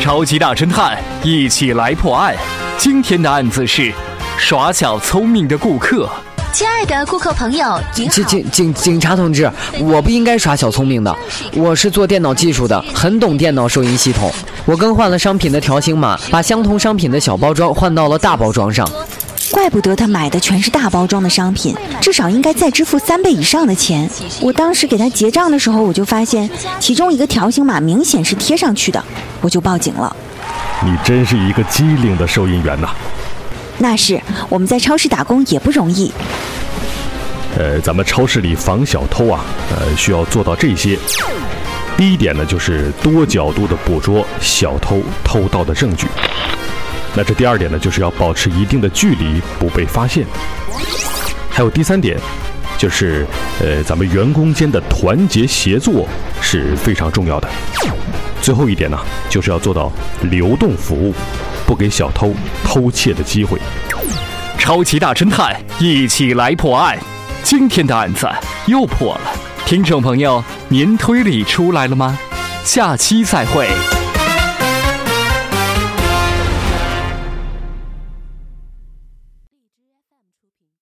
超级大侦探，一起来破案。今天的案子是耍小聪明的顾客。亲爱的顾客朋友，您好。警警警警察同志，我不应该耍小聪明的。我是做电脑技术的，很懂电脑收银系统。我更换了商品的条形码，把相同商品的小包装换到了大包装上。怪不得他买的全是大包装的商品，至少应该再支付三倍以上的钱。我当时给他结账的时候，我就发现其中一个条形码明显是贴上去的，我就报警了。你真是一个机灵的收银员呐！那是我们在超市打工也不容易。呃，咱们超市里防小偷啊，呃，需要做到这些。第一点呢，就是多角度的捕捉小偷偷盗的证据。那这第二点呢，就是要保持一定的距离，不被发现。还有第三点，就是呃，咱们员工间的团结协作是非常重要的。最后一点呢，就是要做到流动服务，不给小偷偷窃的机会。超级大侦探，一起来破案。今天的案子又破了，听众朋友，您推理出来了吗？下期再会。